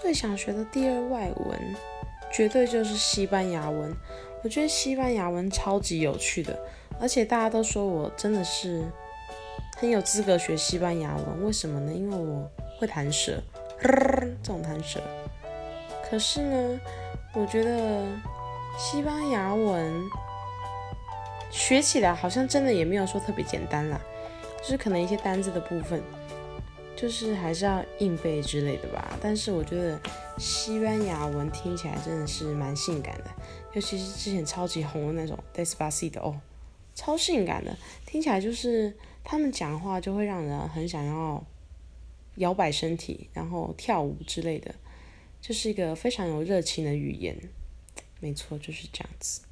最想学的第二外文，绝对就是西班牙文。我觉得西班牙文超级有趣的，而且大家都说我真的是很有资格学西班牙文。为什么呢？因为我会弹舌，这种弹舌。可是呢，我觉得西班牙文学起来好像真的也没有说特别简单啦，就是可能一些单字的部分。就是还是要硬背之类的吧，但是我觉得西班牙文听起来真的是蛮性感的，尤其是之前超级红的那种 Despacito 哦，超性感的，听起来就是他们讲话就会让人很想要摇摆身体，然后跳舞之类的，就是一个非常有热情的语言，没错，就是这样子。